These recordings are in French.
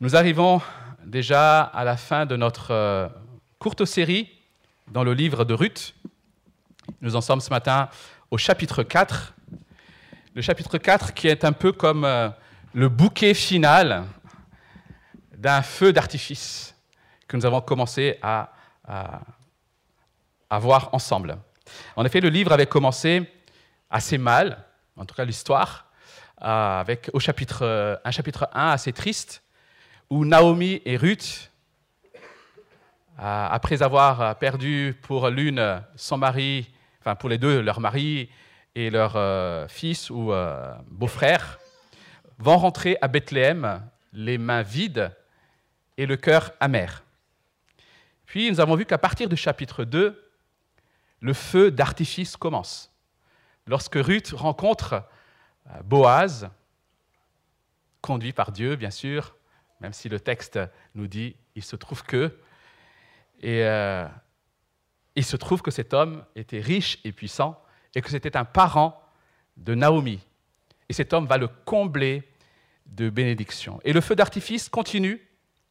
Nous arrivons déjà à la fin de notre euh, courte série dans le livre de Ruth. Nous en sommes ce matin au chapitre 4. Le chapitre 4 qui est un peu comme euh, le bouquet final d'un feu d'artifice que nous avons commencé à, voir ensemble. En effet, le livre avait commencé assez mal, en tout cas l'histoire, euh, avec au chapitre, un chapitre 1 assez triste, où Naomi et Ruth, euh, après avoir perdu pour l'une son mari, enfin pour les deux leur mari et leur euh, fils ou euh, beau-frère, vont rentrer à Bethléem les mains vides et le cœur amer. Puis nous avons vu qu'à partir du chapitre 2, le feu d'artifice commence. Lorsque Ruth rencontre Boaz, conduit par Dieu, bien sûr, même si le texte nous dit il se trouve que. Et euh, il se trouve que cet homme était riche et puissant et que c'était un parent de Naomi. Et cet homme va le combler de bénédictions. Et le feu d'artifice continue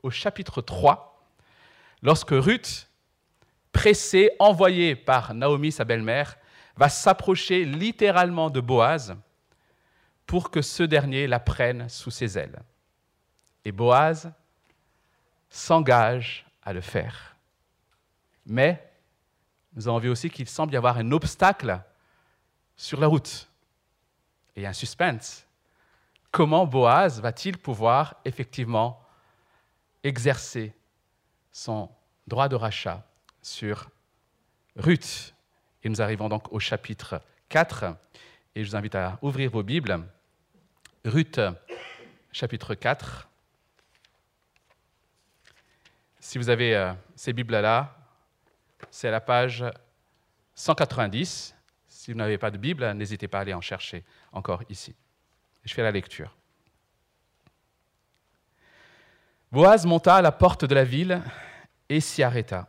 au chapitre 3, lorsque Ruth, pressée, envoyée par Naomi, sa belle-mère, va s'approcher littéralement de Boaz pour que ce dernier la prenne sous ses ailes. Et Boaz s'engage à le faire. Mais nous avons vu aussi qu'il semble y avoir un obstacle sur la route. Et un suspense. Comment Boaz va-t-il pouvoir effectivement exercer son droit de rachat sur Ruth? Et nous arrivons donc au chapitre 4. Et je vous invite à ouvrir vos Bibles. Ruth, chapitre 4. Si vous avez euh, ces Bibles-là, c'est à la page 190. Si vous n'avez pas de Bible, n'hésitez pas à aller en chercher encore ici. Je fais la lecture. Boaz monta à la porte de la ville et s'y arrêta.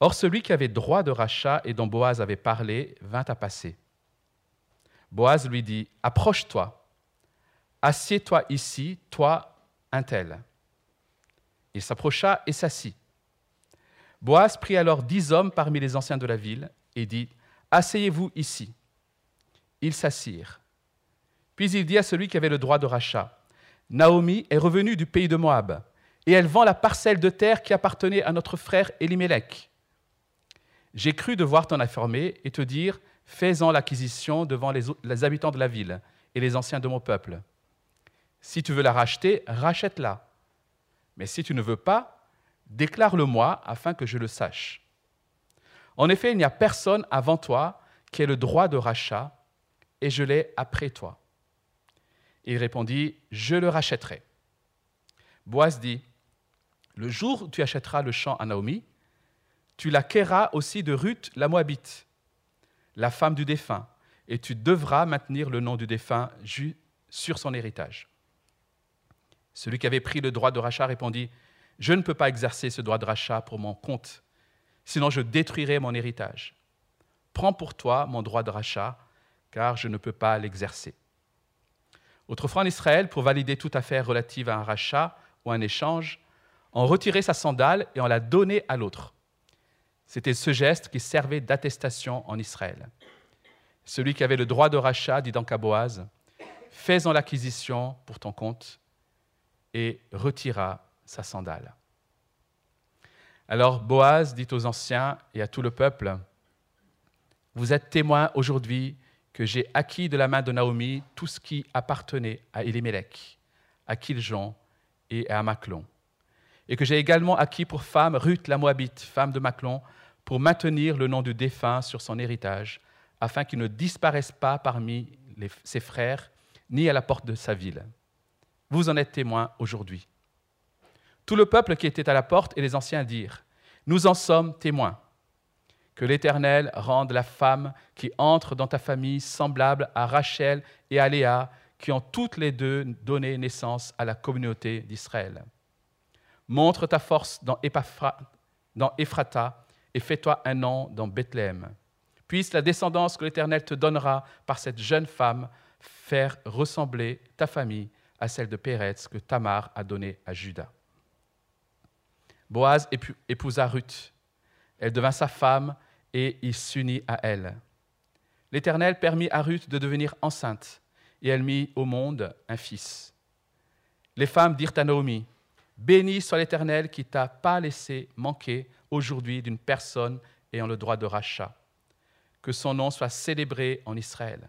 Or celui qui avait droit de rachat et dont Boaz avait parlé vint à passer. Boaz lui dit, Approche-toi, assieds-toi ici, toi, un tel. Il s'approcha et s'assit. Boaz prit alors dix hommes parmi les anciens de la ville et dit Asseyez-vous ici. Ils s'assirent. Puis il dit à celui qui avait le droit de rachat Naomi est revenue du pays de Moab, et elle vend la parcelle de terre qui appartenait à notre frère Elimelech. J'ai cru devoir t'en informer et te dire Fais-en l'acquisition devant les, les habitants de la ville et les anciens de mon peuple. Si tu veux la racheter, rachète-la mais si tu ne veux pas, déclare-le-moi afin que je le sache. En effet, il n'y a personne avant toi qui ait le droit de rachat, et je l'ai après toi. Il répondit, je le rachèterai. Boaz dit, le jour où tu achèteras le champ à Naomi, tu l'acquerras aussi de Ruth la Moabite, la femme du défunt, et tu devras maintenir le nom du défunt sur son héritage. Celui qui avait pris le droit de rachat répondit, Je ne peux pas exercer ce droit de rachat pour mon compte, sinon je détruirai mon héritage. Prends pour toi mon droit de rachat, car je ne peux pas l'exercer. Autrefois en Israël, pour valider toute affaire relative à un rachat ou un échange, on retirait sa sandale et on la donnait à l'autre. C'était ce geste qui servait d'attestation en Israël. Celui qui avait le droit de rachat dit donc à Boaz, Fais-en l'acquisition pour ton compte, et retira sa sandale. Alors Boaz dit aux anciens et à tout le peuple, Vous êtes témoins aujourd'hui que j'ai acquis de la main de Naomi tout ce qui appartenait à Elimelech, à Kiljon et à Maclon, et que j'ai également acquis pour femme Ruth la Moabite, femme de Maclon, pour maintenir le nom du défunt sur son héritage, afin qu'il ne disparaisse pas parmi ses frères, ni à la porte de sa ville. Vous en êtes témoins aujourd'hui. Tout le peuple qui était à la porte et les anciens dirent, Nous en sommes témoins. Que l'Éternel rende la femme qui entre dans ta famille semblable à Rachel et à Léa, qui ont toutes les deux donné naissance à la communauté d'Israël. Montre ta force dans, dans Ephrata et fais-toi un nom dans Bethléem. Puisse la descendance que l'Éternel te donnera par cette jeune femme faire ressembler ta famille à celle de Péretz que Tamar a donnée à Judas. Boaz épousa Ruth. Elle devint sa femme et il s'unit à elle. L'Éternel permit à Ruth de devenir enceinte et elle mit au monde un fils. Les femmes dirent à Naomi, Béni soit l'Éternel qui t'a pas laissé manquer aujourd'hui d'une personne ayant le droit de rachat. Que son nom soit célébré en Israël.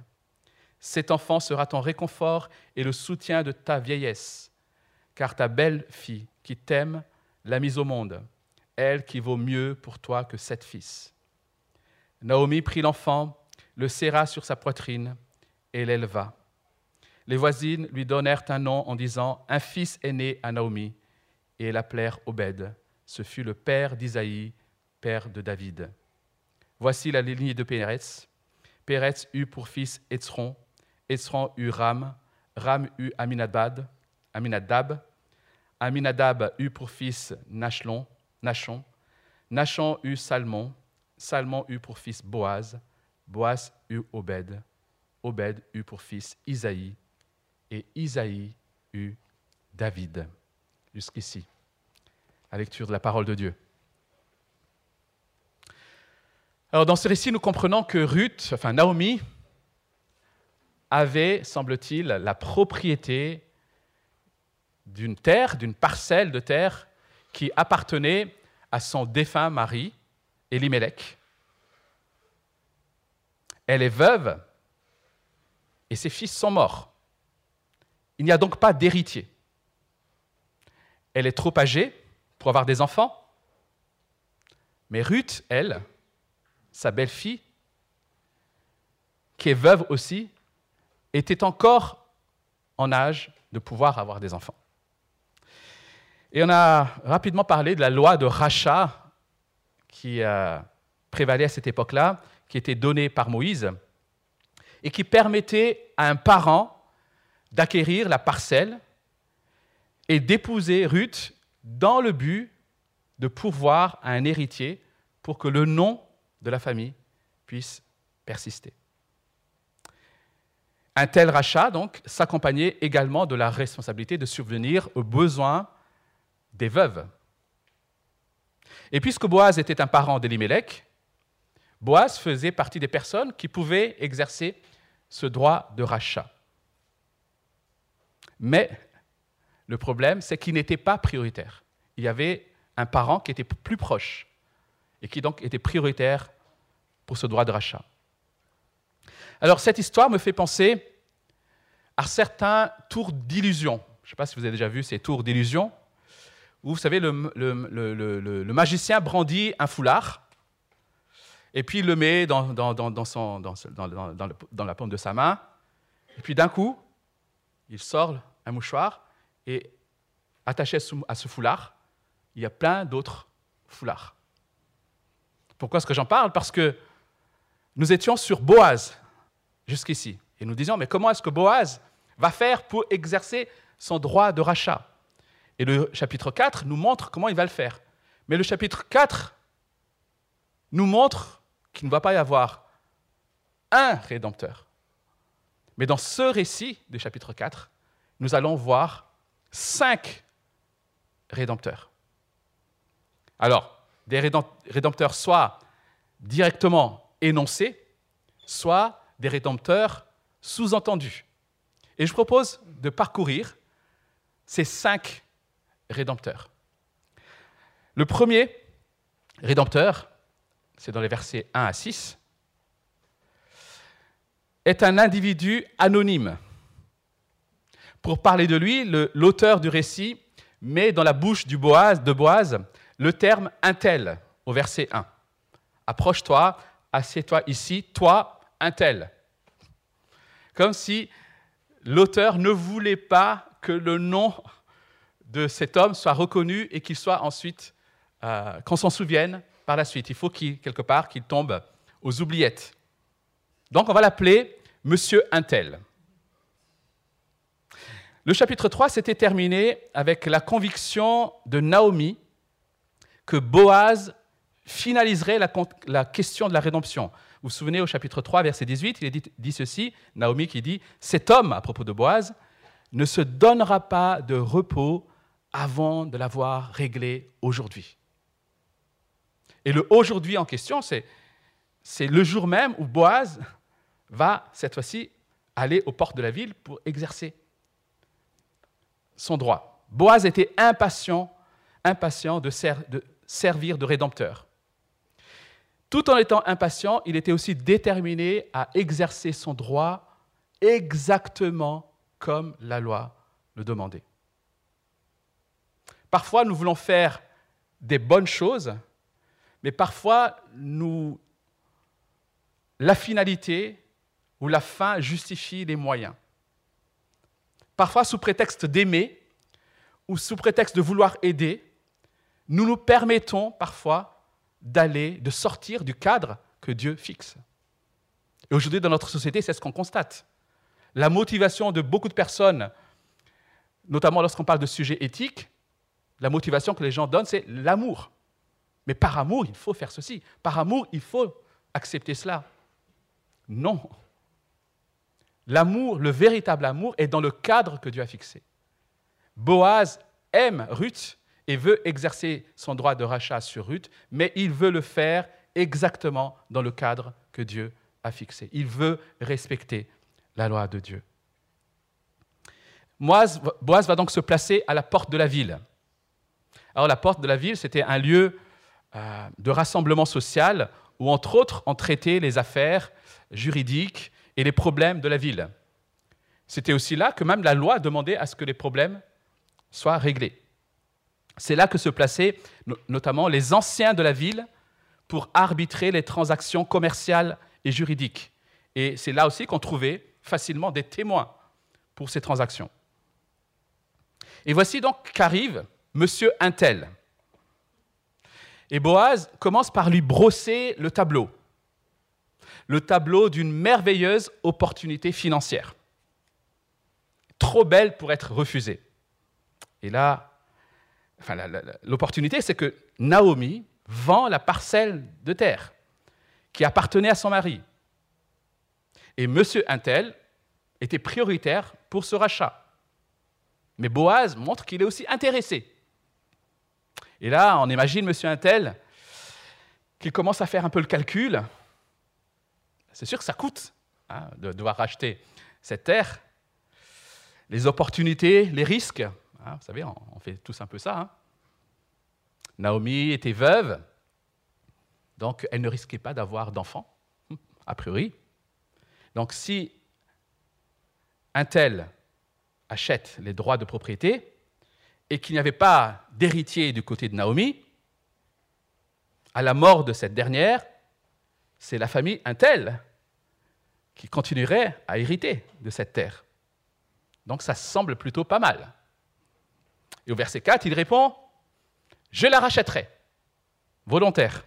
Cet enfant sera ton réconfort et le soutien de ta vieillesse, car ta belle-fille qui t'aime l'a mise au monde, elle qui vaut mieux pour toi que sept fils. Naomi prit l'enfant, le serra sur sa poitrine et l'éleva. Les voisines lui donnèrent un nom en disant Un fils est né à Naomi, et l'appelèrent Obed. Ce fut le père d'Isaïe, père de David. Voici la lignée de Péretz. Péretz eut pour fils Etzron eut Ram, Ram eut Aminadab, Aminadab, Aminadab eut pour fils Nachlon, Nachon, Nachon eut Salmon, Salmon eut pour fils Boaz, Boaz eut Obed, Obed eut pour fils Isaïe, et Isaïe eut David. Jusqu'ici, la lecture de la parole de Dieu. Alors dans ce récit, nous comprenons que Ruth, enfin Naomi, avait, semble-t-il, la propriété d'une terre, d'une parcelle de terre qui appartenait à son défunt mari, Elimelech. Elle est veuve et ses fils sont morts. Il n'y a donc pas d'héritier. Elle est trop âgée pour avoir des enfants. Mais Ruth, elle, sa belle-fille, qui est veuve aussi, était encore en âge de pouvoir avoir des enfants. Et on a rapidement parlé de la loi de rachat qui euh, prévalait à cette époque-là, qui était donnée par Moïse, et qui permettait à un parent d'acquérir la parcelle et d'épouser Ruth dans le but de pourvoir à un héritier pour que le nom de la famille puisse persister. Un tel rachat, donc, s'accompagnait également de la responsabilité de subvenir aux besoins des veuves. Et puisque Boaz était un parent d'Elimelech, Boaz faisait partie des personnes qui pouvaient exercer ce droit de rachat. Mais le problème, c'est qu'il n'était pas prioritaire. Il y avait un parent qui était plus proche et qui donc était prioritaire pour ce droit de rachat. Alors cette histoire me fait penser à certains tours d'illusion. Je ne sais pas si vous avez déjà vu ces tours d'illusion, où vous savez, le, magicien brandit un foulard, et puis il le met dans, dans la paume de sa main, et puis d'un coup, il sort un mouchoir, et attaché à ce foulard, il y a plein d'autres foulards. Pourquoi est-ce que j'en parle? Parce que nous étions sur Boaz jusqu'ici. Et nous disions, mais comment est-ce que Boaz va faire pour exercer son droit de rachat? Et le chapitre 4 nous montre comment il va le faire. Mais le chapitre 4 nous montre qu'il ne va pas y avoir un rédempteur. Mais dans ce récit du chapitre 4, nous allons voir cinq rédempteurs. Alors, des rédempteurs soit directement énoncés, soit des rédempteurs sous-entendus. Et je propose de parcourir ces cinq rédempteurs. Le premier rédempteur, c'est dans les versets 1 à 6, est un individu anonyme pour parler de lui, l'auteur du récit met dans la bouche de Boaz le terme intel au verset 1. Approche-toi, assieds-toi ici, toi, intel. Comme si l'auteur ne voulait pas que le nom de cet homme soit reconnu et qu'il soit ensuite, euh, qu'on s'en souvienne par la suite. Il faut qu'il, quelque part qu'il tombe aux oubliettes. Donc on va l'appeler Monsieur Intel. Le chapitre 3 s'était terminé avec la conviction de Naomi que Boaz finaliserait la, question de la rédemption. Vous vous souvenez au chapitre 3, verset 18, il dit, ceci, Naomi qui dit, cet homme, à propos de Boaz, ne se donnera pas de repos avant de l'avoir réglé aujourd'hui. Et le aujourd'hui en question, c'est, le jour même où Boaz va, cette fois-ci, aller aux portes de la ville pour exercer son droit. Boaz était impatient, impatient de servir de rédempteur. Tout en étant impatient, il était aussi déterminé à exercer son droit exactement comme la loi le demandait. Parfois, nous voulons faire des bonnes choses, mais parfois, la finalité ou la fin justifie les moyens. Parfois, sous prétexte d'aimer ou sous prétexte de vouloir aider, nous nous permettons parfois d'aller, de sortir du cadre que Dieu fixe. Et aujourd'hui, dans notre société, c'est ce qu'on constate. La motivation de beaucoup de personnes, notamment lorsqu'on parle de sujets éthiques, la motivation que les gens donnent, c'est l'amour. Mais par amour, il faut faire ceci. Par amour, il faut accepter cela. Non. L'amour, le véritable amour, est dans le cadre que Dieu a fixé. Boaz aime Ruth et veut exercer son droit de rachat sur Ruth, mais il veut le faire exactement dans le cadre que Dieu a fixé. Il veut respecter la loi de Dieu. Boaz va donc se placer à la porte de la ville. Alors la porte de la ville, c'était un lieu euh, de rassemblement social où, entre autres, on traitait les affaires juridiques et les problèmes de la ville. C'était aussi là que même la loi demandait à ce que les problèmes soient réglés. C'est là que se plaçaient notamment les anciens de la ville pour arbitrer les transactions commerciales et juridiques. Et c'est là aussi qu'on trouvait facilement des témoins pour ces transactions. Et voici donc qu'arrive Monsieur Intel. Et Boaz commence par lui brosser le tableau, le tableau d'une merveilleuse opportunité financière, trop belle pour être refusée. Et là, l'opportunité, c'est que Naomi vend la parcelle de terre qui appartenait à son mari. Et Monsieur Intel était prioritaire pour ce rachat. Mais Boaz montre qu'il est aussi intéressé. Et là, on imagine Monsieur Intel qu'il commence à faire un peu le calcul. C'est sûr que ça coûte hein, de devoir racheter cette terre. Les opportunités, les risques. Hein, vous savez, on, fait tous un peu ça. Hein. Naomi était veuve, donc elle ne risquait pas d'avoir d'enfants, a priori. Donc si un tel achète les droits de propriété et qu'il n'y avait pas d'héritier du côté de Naomi, à la mort de cette dernière, c'est la famille Intel qui continuerait à hériter de cette terre. Donc ça semble plutôt pas mal. Et au verset 4, il répond, je la rachèterai, volontaire.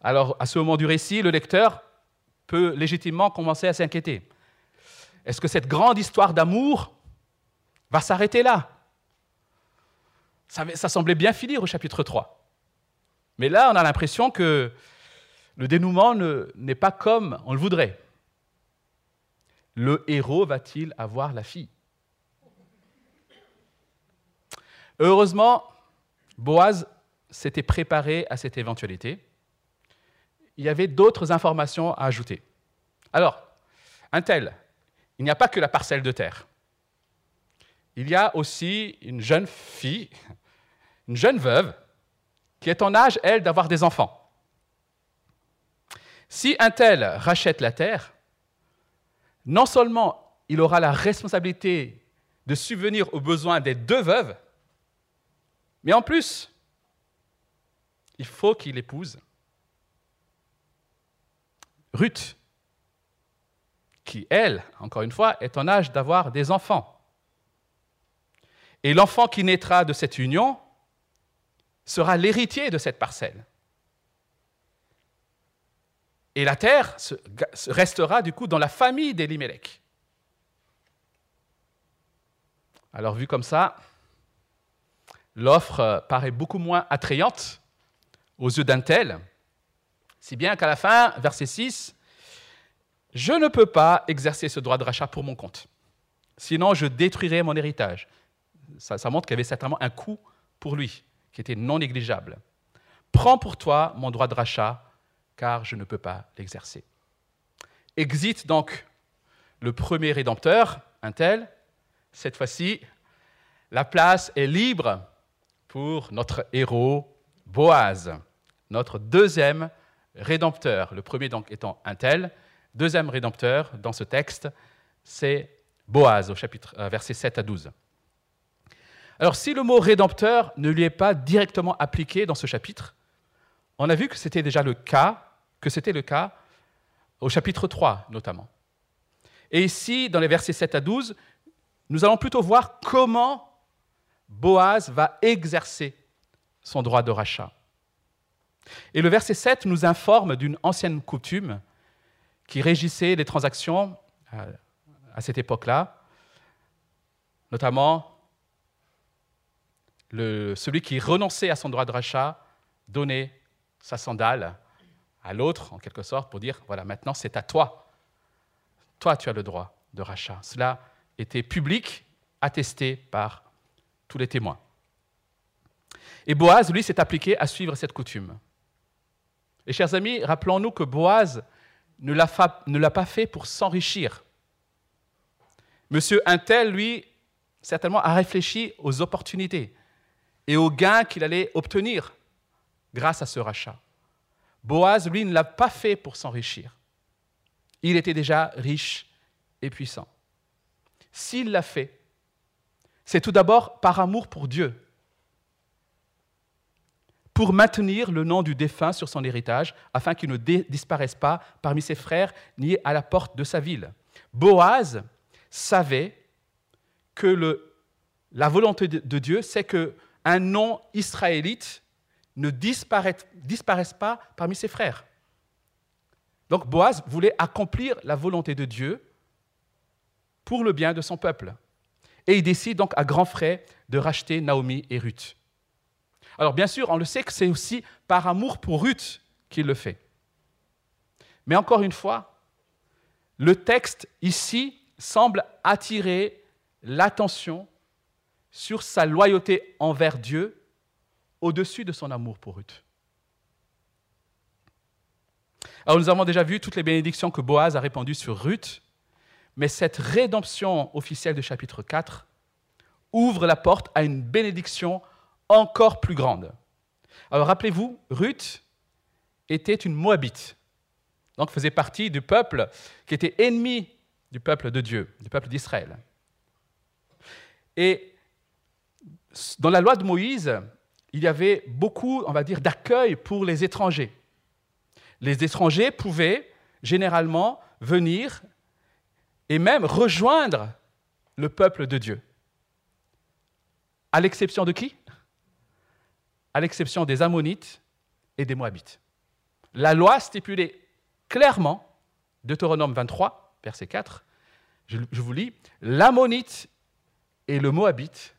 Alors à ce moment du récit, le lecteur peut légitimement commencer à s'inquiéter. Est-ce que cette grande histoire d'amour va s'arrêter là? Ça, semblait bien finir au chapitre 3. Mais là, on a l'impression que le dénouement n'est pas comme on le voudrait. Le héros va-t-il avoir la fille? Heureusement, Boaz s'était préparé à cette éventualité. Il y avait d'autres informations à ajouter. Alors, un tel, il n'y a pas que la parcelle de terre. Il y a aussi une jeune fille, une jeune veuve, qui est en âge, elle, d'avoir des enfants. Si un tel rachète la terre, non seulement il aura la responsabilité de subvenir aux besoins des deux veuves, mais en plus, il faut qu'il épouse Ruth, qui, elle, encore une fois, est en âge d'avoir des enfants. Et l'enfant qui naîtra de cette union sera l'héritier de cette parcelle. Et la terre restera du coup dans la famille d'Elimelech. Alors vu comme ça, l'offre paraît beaucoup moins attrayante aux yeux d'un tel, si bien qu'à la fin, verset 6, je ne peux pas exercer ce droit de rachat pour mon compte. sinon je détruirai mon héritage. Ça, montre qu'il y avait certainement un coût pour lui, qui était non négligeable. Prends pour toi mon droit de rachat, car je ne peux pas l'exercer. Exit donc le premier rédempteur, un tel. Cette fois-ci, la place est libre pour notre héros Boaz, notre deuxième rédempteur. Le premier donc étant un tel. Deuxième rédempteur dans ce texte, c'est Boaz, au chapitre, euh, versets 7 à 12. Alors, si le mot rédempteur ne lui est pas directement appliqué dans ce chapitre, on a vu que c'était déjà le cas, que c'était le cas au chapitre 3 notamment. Et ici, dans les versets 7 à 12, nous allons plutôt voir comment Boaz va exercer son droit de rachat. Et le verset 7 nous informe d'une ancienne coutume qui régissait les transactions euh, à cette époque-là, notamment celui qui renonçait à son droit de rachat donnait sa sandale à l'autre, en quelque sorte, pour dire, voilà, maintenant c'est à toi. Toi, tu as le droit de rachat. Cela était public, attesté par tous les témoins. Et Boaz, lui, s'est appliqué à suivre cette coutume. Et chers amis, rappelons-nous que Boaz ne l'a pas fait pour s'enrichir. Monsieur Intel, lui, certainement a réfléchi aux opportunités et aux gains qu'il allait obtenir grâce à ce rachat. Boaz, lui, ne l'a pas fait pour s'enrichir. Il était déjà riche et puissant. S'il l'a fait, c'est tout d'abord par amour pour Dieu, pour maintenir le nom du défunt sur son héritage, afin qu'il ne disparaisse pas parmi ses frères ni à la porte de sa ville. Boaz savait que la volonté de Dieu, c'est qu'un nom israélite ne disparaisse, pas parmi ses frères. Donc Boaz voulait accomplir la volonté de Dieu pour le bien de son peuple. Et il décide donc à grands frais de racheter Naomi et Ruth. Alors bien sûr, on le sait que c'est aussi par amour pour Ruth qu'il le fait. Mais encore une fois, le texte ici semble attirer l'attention sur sa loyauté envers Dieu au-dessus de son amour pour Ruth. Alors nous avons déjà vu toutes les bénédictions que Boaz a répandues sur Ruth, mais cette rédemption officielle du chapitre 4 ouvre la porte à une bénédiction encore plus grande. Alors rappelez-vous, Ruth était une Moabite, donc faisait partie du peuple qui était ennemi du peuple de Dieu, du peuple d'Israël. Et dans la loi de Moïse, il y avait beaucoup, on va dire, d'accueil pour les étrangers. Les étrangers pouvaient généralement venir et même rejoindre le peuple de Dieu. À l'exception de qui? À l'exception des Ammonites et des Moabites. La loi stipulait clairement, Deutéronome 23, verset 4, je, vous lis, l'Ammonite et le Moabite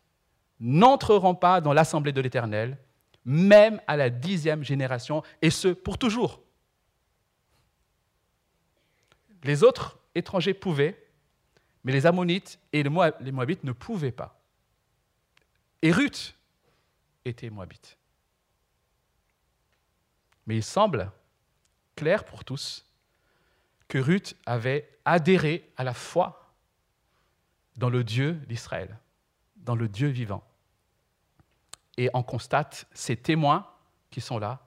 n'entreront pas dans l'assemblée de l'Éternel, même à la dixième génération, et ce, pour toujours. Les autres étrangers pouvaient, mais les Ammonites et les Moabites ne pouvaient pas. Et Ruth était Moabite. Mais il semble clair pour tous que Ruth avait adhéré à la foi dans le Dieu d'Israël, dans le Dieu vivant et on constate ces témoins qui sont là,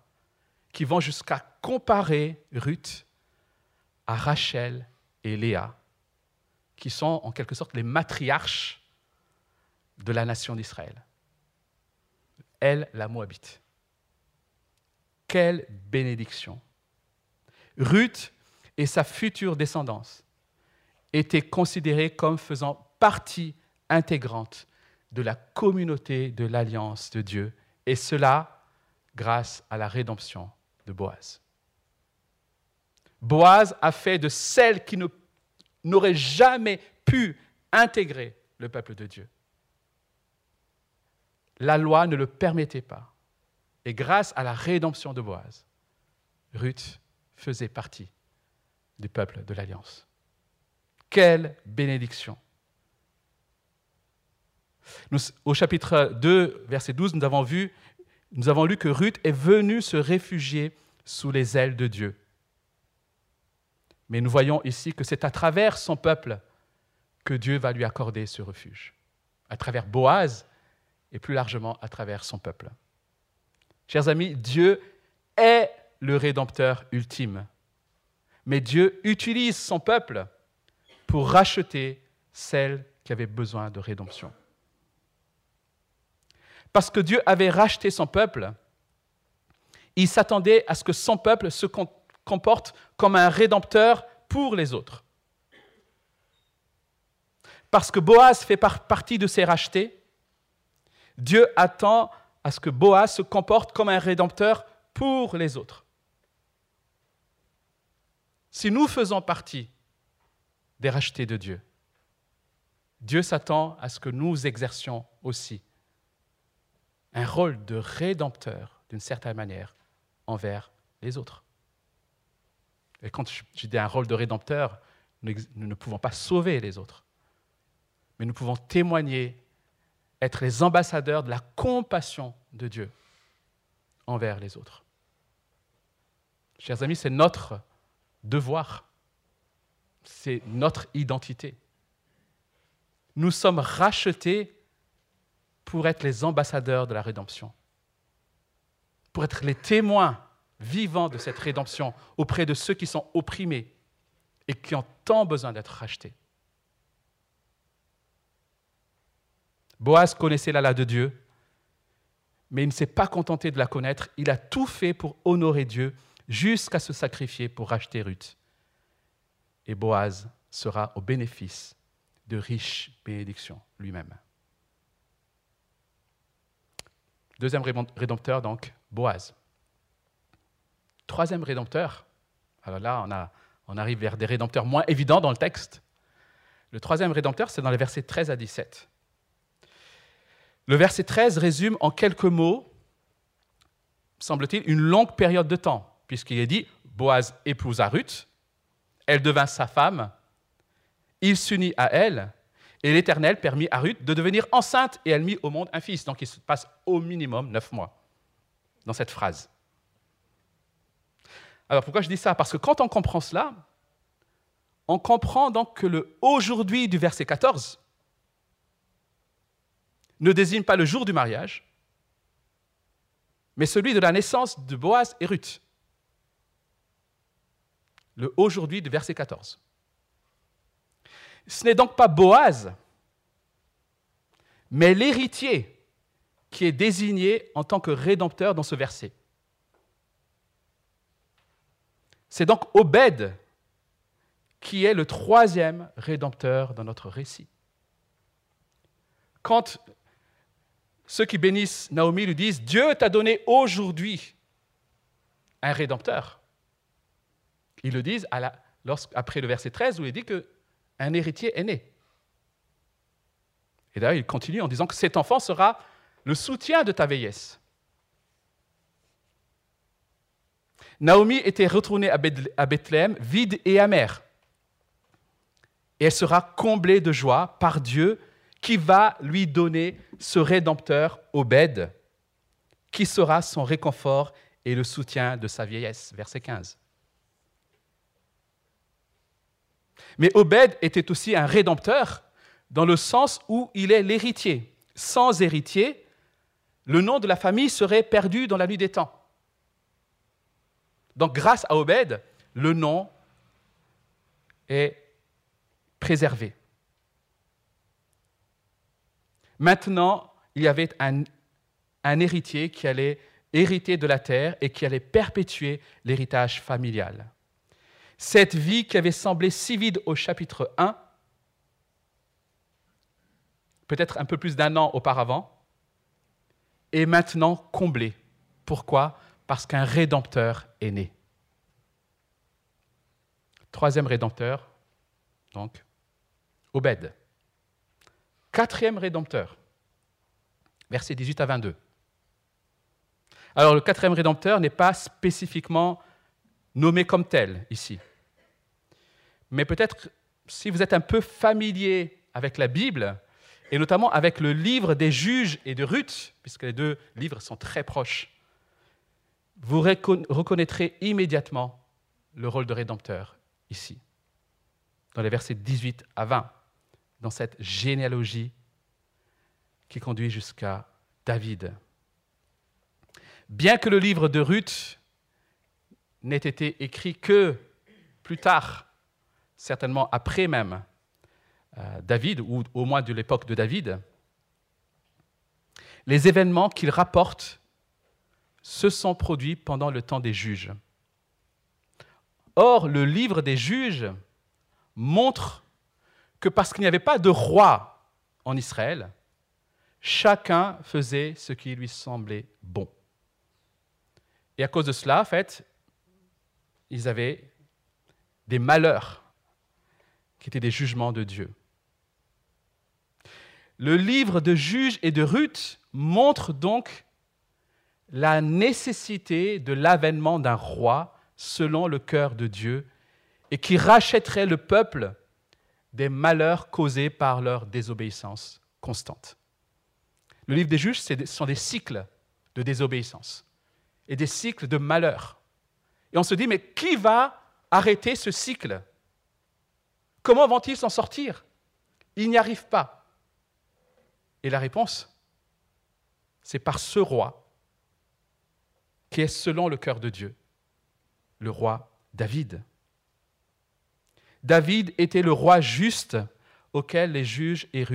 qui vont jusqu'à comparer Ruth à Rachel et Léa, qui sont en quelque sorte les matriarches de la nation d'Israël. Elle, la Moabite. Quelle bénédiction. Ruth et sa future descendance étaient considérées comme faisant partie intégrante de la communauté de l'alliance de Dieu, et cela grâce à la rédemption de Boaz. Boaz a fait de celles qui n'auraient jamais pu intégrer le peuple de Dieu. La loi ne le permettait pas. Et grâce à la rédemption de Boaz, Ruth faisait partie du peuple de l'Alliance. Quelle bénédiction au chapitre 2, verset 12, nous avons, vu, nous avons lu que Ruth est venue se réfugier sous les ailes de Dieu. Mais nous voyons ici que c'est à travers son peuple que Dieu va lui accorder ce refuge, à travers Boaz et plus largement à travers son peuple. Chers amis, Dieu est le rédempteur ultime, mais Dieu utilise son peuple pour racheter celles qui avaient besoin de rédemption. Parce que Dieu avait racheté son peuple, il s'attendait à ce que son peuple se comporte comme un rédempteur pour les autres. Parce que Boaz fait partie de ces rachetés, Dieu attend à ce que Boaz se comporte comme un rédempteur pour les autres. Si nous faisons partie des rachetés de Dieu, Dieu s'attend à ce que nous exercions aussi un rôle de rédempteur, d'une certaine manière, envers les autres. Et quand je dis un rôle de rédempteur, nous ne pouvons pas sauver les autres, mais nous pouvons témoigner, être les ambassadeurs de la compassion de Dieu envers les autres. Chers amis, c'est notre devoir, c'est notre identité. Nous sommes rachetés pour être les ambassadeurs de la rédemption, pour être les témoins vivants de cette rédemption auprès de ceux qui sont opprimés et qui ont tant besoin d'être rachetés. Boaz connaissait la loi de Dieu, mais il ne s'est pas contenté de la connaître, il a tout fait pour honorer Dieu jusqu'à se sacrifier pour racheter Ruth. Et Boaz sera au bénéfice de riches bénédictions lui-même. Deuxième rédempteur, donc, Boaz. Troisième rédempteur, alors là, on, on arrive vers des rédempteurs moins évidents dans le texte. Le troisième rédempteur, c'est dans les versets 13 à 17. Le verset 13 résume en quelques mots, semble-t-il, une longue période de temps, puisqu'il est dit Boaz épousa Ruth, elle devint sa femme, il s'unit à elle, et l'Éternel permit à Ruth de devenir enceinte et elle mit au monde un fils. Donc il se passe au minimum neuf mois dans cette phrase. Alors pourquoi je dis ça? Parce que quand on comprend cela, on comprend donc que le aujourd'hui du verset 14 ne désigne pas le jour du mariage, mais celui de la naissance de Boaz et Ruth. Le aujourd'hui du verset 14. Ce n'est donc pas Boaz, mais l'héritier qui est désigné en tant que rédempteur dans ce verset. C'est donc Obed qui est le troisième rédempteur dans notre récit. Quand ceux qui bénissent Naomi lui disent, Dieu t'a donné aujourd'hui un rédempteur, ils le disent après le verset 13 où il dit que un héritier est né. Et d'ailleurs, il continue en disant que cet enfant sera le soutien de ta vieillesse. Naomi était retournée à Bethléem vide et amère. Et elle sera comblée de joie par Dieu qui va lui donner ce rédempteur Obed, qui sera son réconfort et le soutien de sa vieillesse. Verset 15. Mais Obed était aussi un rédempteur dans le sens où il est l'héritier. Sans héritier, le nom de la famille serait perdu dans la nuit des temps. Donc grâce à Obed, le nom est préservé. Maintenant, il y avait un, héritier qui allait hériter de la terre et qui allait perpétuer l'héritage familial. Cette vie qui avait semblé si vide au chapitre 1, peut-être un peu plus d'un an auparavant, est maintenant comblée. Pourquoi? Parce qu'un rédempteur est né. Troisième rédempteur, donc, Obed. Quatrième rédempteur, versets 18 à 22. Alors le quatrième rédempteur n'est pas spécifiquement nommé comme tel ici. Mais peut-être, si vous êtes un peu familier avec la Bible et notamment avec le livre des juges et de Ruth, puisque les deux livres sont très proches, vous reconnaîtrez immédiatement le rôle de rédempteur ici, dans les versets 18 à 20, dans cette généalogie qui conduit jusqu'à David. Bien que le livre de Ruth n'ait été écrit que plus tard, certainement après même euh, David, ou au moins de l'époque de David, les événements qu'il rapporte se sont produits pendant le temps des juges. Or, le livre des juges montre que parce qu'il n'y avait pas de roi en Israël, chacun faisait ce qui lui semblait bon. Et à cause de cela, en fait, ils avaient des malheurs qui étaient des jugements de Dieu. Le livre de Juges et de Ruth montre donc la nécessité de l'avènement d'un roi selon le cœur de Dieu et qui rachèterait le peuple des malheurs causés par leur désobéissance constante. Le livre des juges, ce sont des cycles de désobéissance et des cycles de malheur. Et on se dit, mais qui va arrêter ce cycle? Comment vont-ils s'en sortir? Ils n'y arrivent pas. Et la réponse, c'est par ce roi qui est selon le cœur de Dieu, le roi David. David était le roi juste auquel les juges et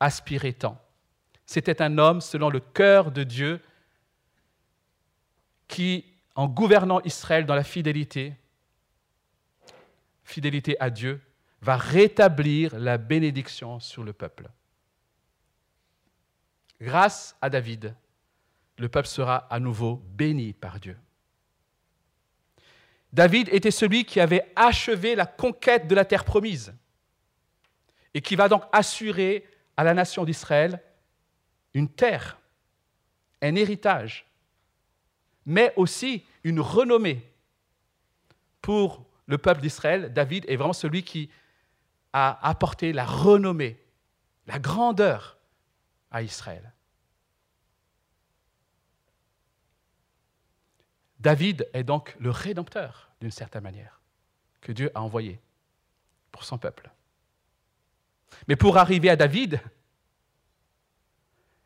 aspiraient tant. C'était un homme selon le cœur de Dieu qui, en gouvernant Israël dans la fidélité, fidélité à Dieu, va rétablir la bénédiction sur le peuple. Grâce à David, le peuple sera à nouveau béni par Dieu. David était celui qui avait achevé la conquête de la terre promise et qui va donc assurer à la nation d'Israël une terre, un héritage, mais aussi une renommée pour le peuple d'Israël. David est vraiment celui qui a apporté la renommée, la grandeur à Israël. David est donc le rédempteur, d'une certaine manière, que Dieu a envoyé pour son peuple. Mais pour arriver à David,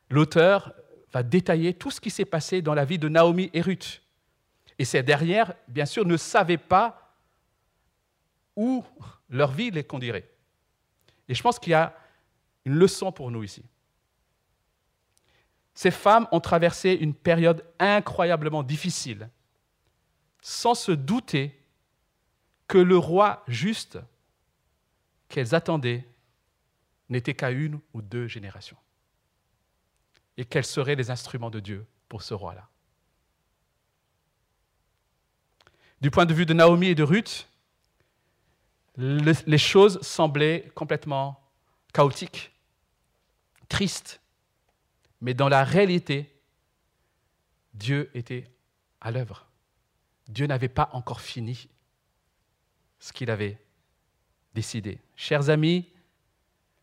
l'auteur va détailler tout ce qui s'est passé dans la vie de Naomi et Ruth. Et ces dernières, bien sûr, ne savaient pas où leur vie les conduirait. Et je pense qu'il y a une leçon pour nous ici. Ces femmes ont traversé une période incroyablement difficile sans se douter que le roi juste qu'elles attendaient n'était qu'à une ou deux générations, et quels seraient les instruments de Dieu pour ce roi-là. Du point de vue de Naomi et de Ruth, les choses semblaient complètement chaotiques, tristes, mais dans la réalité, Dieu était à l'œuvre. Dieu n'avait pas encore fini ce qu'il avait décidé. Chers amis,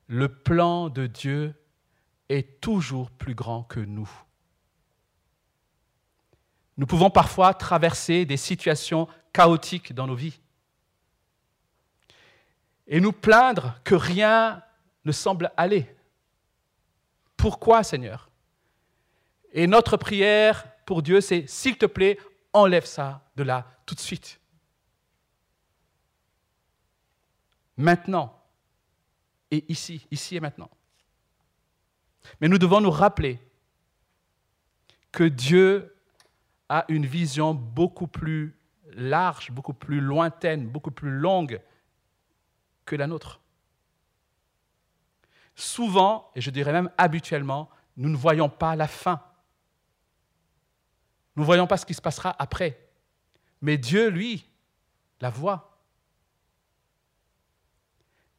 le plan de Dieu est toujours plus grand que nous. Nous pouvons parfois traverser des situations chaotiques dans nos vies et nous plaindre que rien ne semble aller. Pourquoi, Seigneur? Et notre prière pour Dieu, c'est, s'il te plaît, enlève ça de là tout de suite. Maintenant. Et ici, ici et maintenant. Mais nous devons nous rappeler que Dieu a une vision beaucoup plus large, beaucoup plus lointaine, beaucoup plus longue que la nôtre. Souvent, et je dirais même habituellement, nous ne voyons pas la fin. Nous ne voyons pas ce qui se passera après. Mais Dieu, lui, la voit.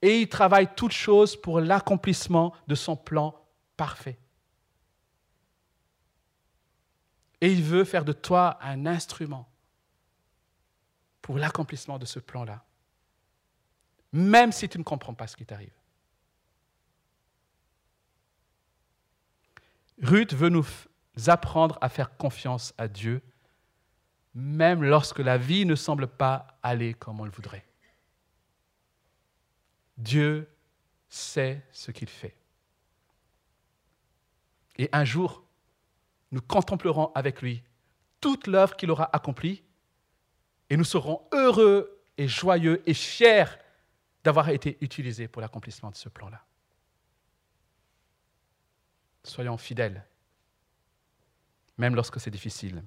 Et il travaille toutes choses pour l'accomplissement de son plan parfait. Et il veut faire de toi un instrument pour l'accomplissement de ce plan-là, même si tu ne comprends pas ce qui t'arrive. Ruth veut nous apprendre à faire confiance à Dieu, même lorsque la vie ne semble pas aller comme on le voudrait. Dieu sait ce qu'il fait. Et un jour, nous contemplerons avec lui toute l'œuvre qu'il aura accomplie et nous serons heureux et joyeux et fiers d'avoir été utilisés pour l'accomplissement de ce plan-là. Soyons fidèles, même lorsque c'est difficile.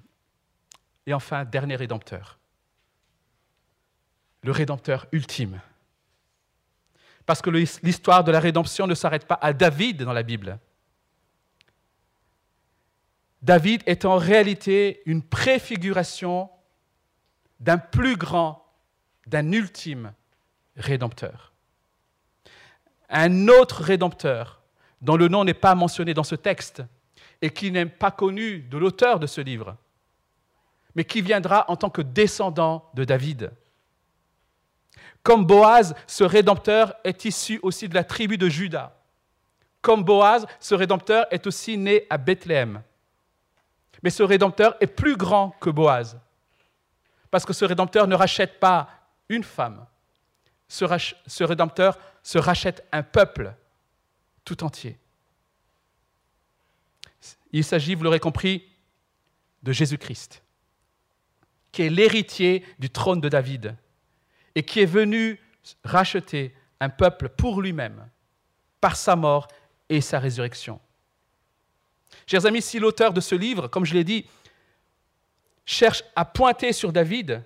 Et enfin, dernier rédempteur, le rédempteur ultime. Parce que l'histoire de la rédemption ne s'arrête pas à David dans la Bible. David est en réalité une préfiguration d'un plus grand, d'un ultime rédempteur. Un autre rédempteur, dont le nom n'est pas mentionné dans ce texte et qui n'est pas connu de l'auteur de ce livre, mais qui viendra en tant que descendant de David. Comme Boaz, ce rédempteur est issu aussi de la tribu de Juda. Comme Boaz, ce rédempteur est aussi né à Bethléem. Mais ce rédempteur est plus grand que Boaz. Parce que ce rédempteur ne rachète pas une femme. Ce, rédempteur se rachète un peuple tout entier. Il s'agit, vous l'aurez compris, de Jésus-Christ, qui est l'héritier du trône de David et qui est venu racheter un peuple pour lui-même par sa mort et sa résurrection. Chers amis, si l'auteur de ce livre, comme je l'ai dit, cherche à pointer sur David,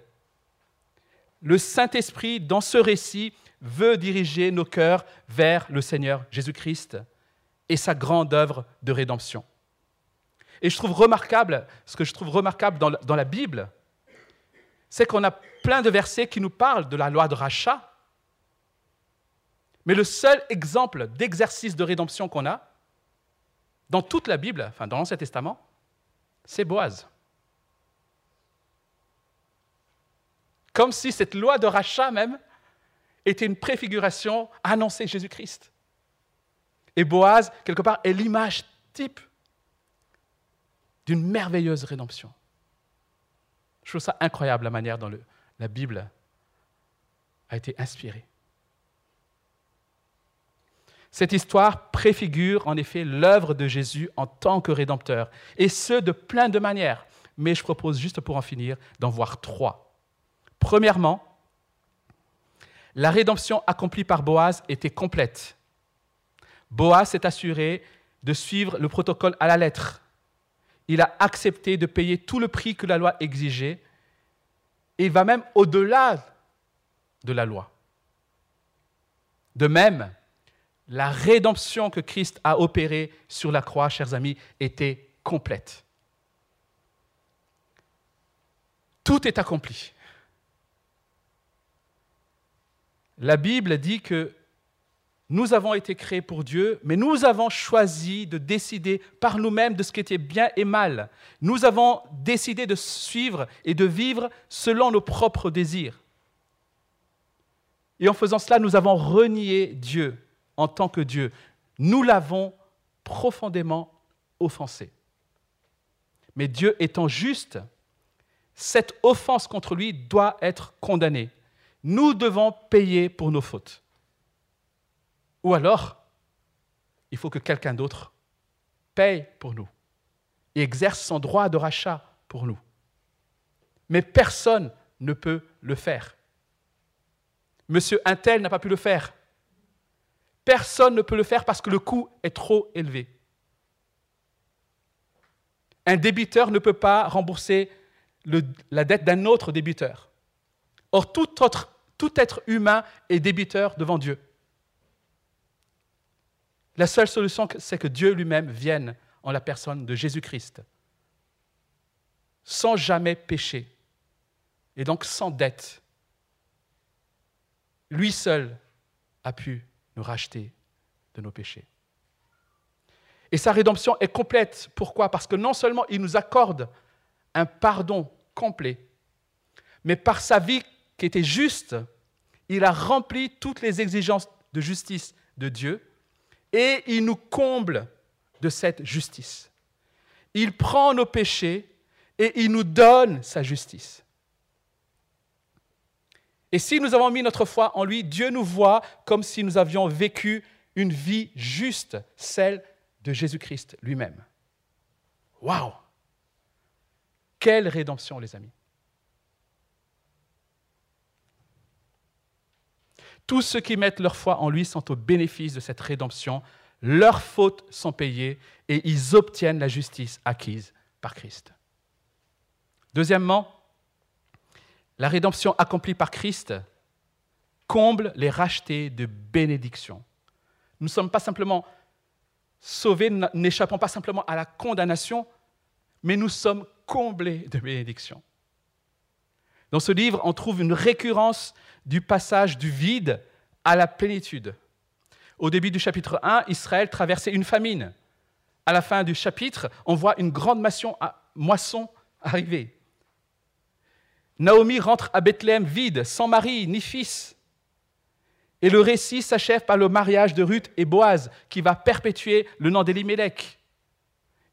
le Saint-Esprit, dans ce récit, veut diriger nos cœurs vers le Seigneur Jésus-Christ et sa grande œuvre de rédemption. Et je trouve remarquable, ce que je trouve remarquable dans, dans la Bible, c'est qu'on a plein de versets qui nous parlent de la loi de rachat, mais le seul exemple d'exercice de rédemption qu'on a, dans toute la Bible, enfin dans l'Ancien Testament, c'est Boaz. Comme si cette loi de rachat même était une préfiguration annoncée Jésus-Christ. Et Boaz, quelque part, est l'image type d'une merveilleuse rédemption. Je trouve ça incroyable la manière dont la Bible a été inspirée. Cette histoire préfigure en effet l'œuvre de Jésus en tant que rédempteur, et ce de plein de manières. Mais je propose juste pour en finir d'en voir trois. Premièrement, la rédemption accomplie par Boaz était complète. Boaz s'est assuré de suivre le protocole à la lettre. Il a accepté de payer tout le prix que la loi exigeait, et va même au-delà de la loi. De même, la rédemption que Christ a opérée sur la croix, chers amis, était complète. Tout est accompli. La Bible dit que nous avons été créés pour Dieu, mais nous avons choisi de décider par nous-mêmes de ce qui était bien et mal. Nous avons décidé de suivre et de vivre selon nos propres désirs. Et en faisant cela, nous avons renié Dieu en tant que Dieu. Nous l'avons profondément offensé. Mais Dieu étant juste, cette offense contre lui doit être condamnée. Nous devons payer pour nos fautes. Ou alors, il faut que quelqu'un d'autre paye pour nous et exerce son droit de rachat pour nous. Mais personne ne peut le faire. Monsieur Intel n'a pas pu le faire. Personne ne peut le faire parce que le coût est trop élevé. Un débiteur ne peut pas rembourser la dette d'un autre débiteur. Or, tout, tout être humain est débiteur devant Dieu. La seule solution, c'est que Dieu lui-même vienne en la personne de Jésus-Christ, sans jamais pécher, et donc sans dette. Lui seul a pu nous racheter de nos péchés. Et sa rédemption est complète. Pourquoi? Parce que non seulement il nous accorde un pardon complet, mais par sa vie qui était juste, il a rempli toutes les exigences de justice de Dieu et il nous comble de cette justice. il prend nos péchés et il nous donne sa justice. Et si nous avons mis notre foi en lui, Dieu nous voit comme si nous avions vécu une vie juste, celle de Jésus-Christ lui-même. Waouh Quelle rédemption, les amis Tous ceux qui mettent leur foi en lui sont au bénéfice de cette rédemption. Leurs fautes sont payées et ils obtiennent la justice acquise par Christ. Deuxièmement, la rédemption accomplie par Christ comble les rachetés de bénédiction. Nous ne sommes pas simplement sauvés, n'échappons pas simplement à la condamnation, mais nous sommes comblés de bénédiction. Dans ce livre, on trouve une récurrence du passage du vide à la plénitude. Au début du chapitre 1, Israël traversait une famine. À la fin du chapitre, on voit une grande moisson arriver. Naomi rentre à Bethléem vide, sans mari ni fils. Et le récit s'achève par le mariage de Ruth et Boaz, qui va perpétuer le nom d'Elimelech,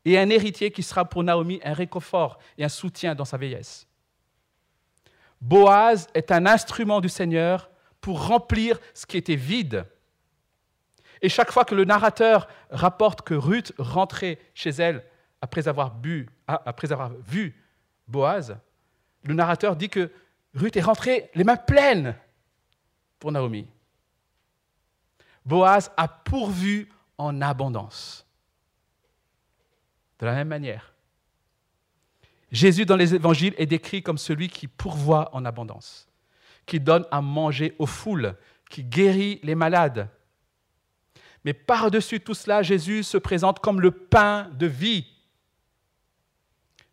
et un héritier qui sera pour Naomi un réconfort et un soutien dans sa vieillesse. Boaz est un instrument du Seigneur pour remplir ce qui était vide. Et chaque fois que le narrateur rapporte que Ruth rentrait chez elle après avoir, ah, vu Boaz, le narrateur dit que Ruth est rentrée les mains pleines pour Naomi. Boaz a pourvu en abondance. De la même manière, Jésus dans les évangiles est décrit comme celui qui pourvoit en abondance, qui donne à manger aux foules, qui guérit les malades. Mais par-dessus tout cela, Jésus se présente comme le pain de vie.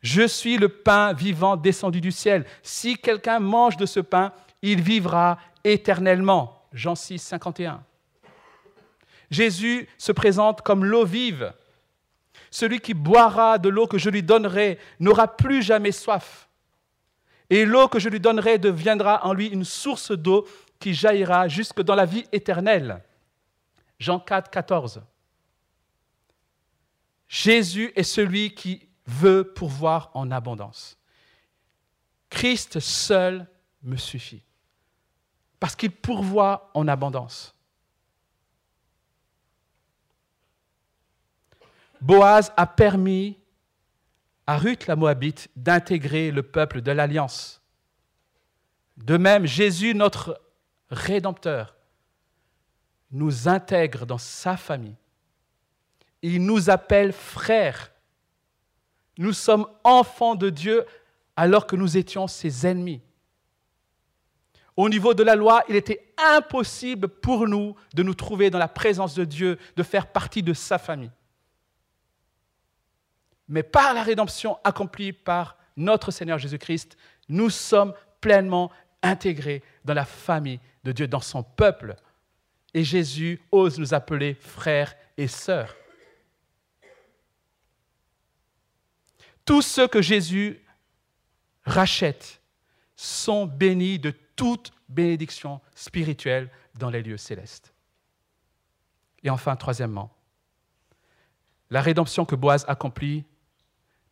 Je suis le pain vivant descendu du ciel. Si quelqu'un mange de ce pain, il vivra éternellement. Jean 6, 51. Jésus se présente comme l'eau vive. Celui qui boira de l'eau que je lui donnerai n'aura plus jamais soif. Et l'eau que je lui donnerai deviendra en lui une source d'eau qui jaillira jusque dans la vie éternelle. Jean 4, 14. Jésus est celui qui veut pourvoir en abondance. Christ seul me suffit, parce qu'il pourvoit en abondance. Boaz a permis à Ruth la Moabite d'intégrer le peuple de l'Alliance. De même, Jésus, notre Rédempteur, nous intègre dans sa famille. Il nous appelle frères. Nous sommes enfants de Dieu alors que nous étions ses ennemis. Au niveau de la loi, il était impossible pour nous de nous trouver dans la présence de Dieu, de faire partie de sa famille mais par la rédemption accomplie par notre Seigneur Jésus-Christ, nous sommes pleinement intégrés dans la famille de Dieu, dans son peuple. Et Jésus ose nous appeler frères et sœurs. Tous ceux que Jésus rachète sont bénis de toute bénédiction spirituelle dans les lieux célestes. Et enfin, troisièmement, la rédemption que Boaz accomplit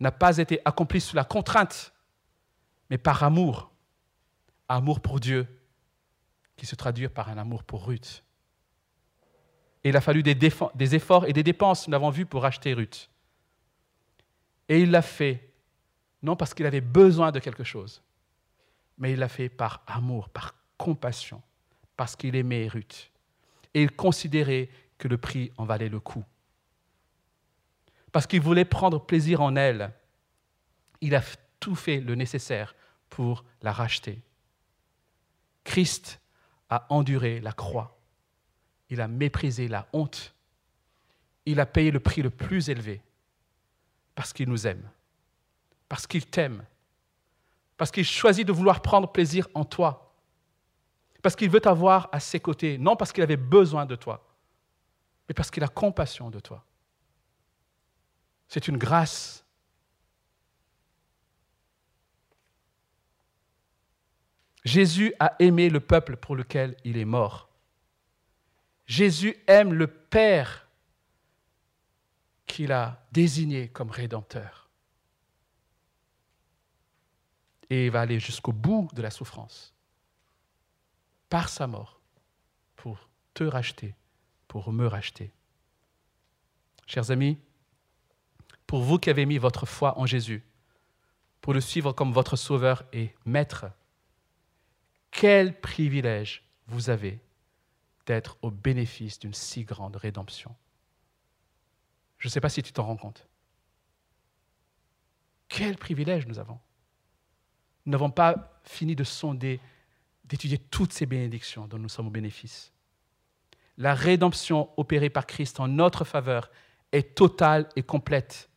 n'a pas été accompli sous la contrainte, mais par amour. Amour pour Dieu, qui se traduit par un amour pour Ruth. Et il a fallu des, des efforts et des dépenses, nous l'avons vu, pour acheter Ruth. Et il l'a fait, non parce qu'il avait besoin de quelque chose, mais il l'a fait par amour, par compassion, parce qu'il aimait Ruth. Et il considérait que le prix en valait le coup parce qu'il voulait prendre plaisir en elle, il a tout fait le nécessaire pour la racheter. Christ a enduré la croix. Il a méprisé la honte. Il a payé le prix le plus élevé parce qu'il nous aime, parce qu'il t'aime, parce qu'il choisit de vouloir prendre plaisir en toi, parce qu'il veut t'avoir à ses côtés, non parce qu'il avait besoin de toi, mais parce qu'il a compassion de toi. C'est une grâce. Jésus a aimé le peuple pour lequel il est mort. Jésus aime le Père qu'il a désigné comme Rédempteur. Et il va aller jusqu'au bout de la souffrance par sa mort pour te racheter, pour me racheter. Chers amis, pour vous qui avez mis votre foi en Jésus, pour le suivre comme votre sauveur et maître, quel privilège vous avez d'être au bénéfice d'une si grande rédemption? Je ne sais pas si tu t'en rends compte. Quel privilège nous avons. Nous n'avons pas fini de sonder, d'étudier toutes ces bénédictions dont nous sommes au bénéfice. La rédemption opérée par Christ en notre faveur est totale et complète.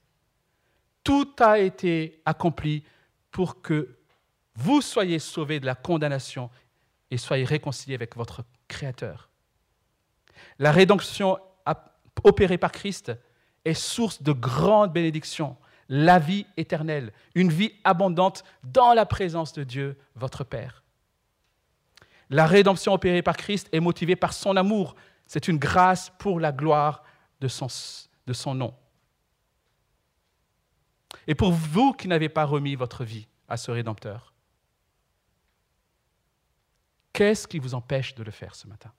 Tout a été accompli pour que vous soyez sauvés de la condamnation et soyez réconciliés avec votre Créateur. La rédemption opérée par Christ est source de grandes bénédictions, la vie éternelle, une vie abondante dans la présence de Dieu, votre Père. La rédemption opérée par Christ est motivée par son amour. C'est une grâce pour la gloire de son, de son nom. Et pour vous qui n'avez pas remis votre vie à ce Rédempteur, qu'est-ce qui vous empêche de le faire ce matin?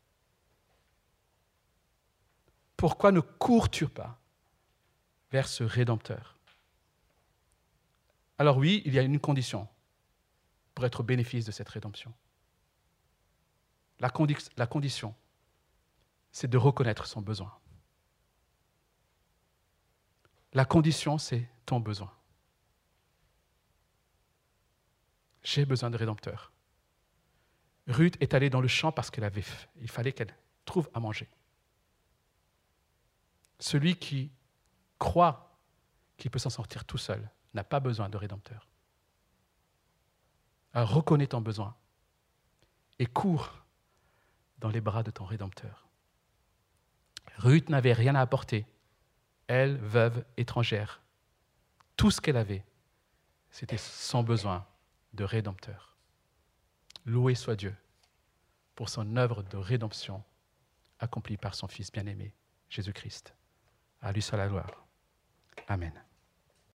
Pourquoi ne cours-tu pas vers ce Rédempteur? Alors oui, il y a une condition pour être au bénéfice de cette rédemption. La, la condition, c'est de reconnaître son besoin. La condition, c'est ton besoin. J'ai besoin de rédempteur. Ruth est allée dans le champ parce qu'elle avait. Il fallait qu'elle trouve à manger. Celui qui croit qu'il peut s'en sortir tout seul n'a pas besoin de rédempteur. Reconnais ton besoin et cours dans les bras de ton rédempteur. Ruth n'avait rien à apporter. Elle, veuve étrangère, tout ce qu'elle avait, c'était son besoin de rédempteur. Loué soit Dieu pour son œuvre de rédemption accomplie par son Fils bien-aimé, Jésus-Christ. À lui soit la gloire. Amen.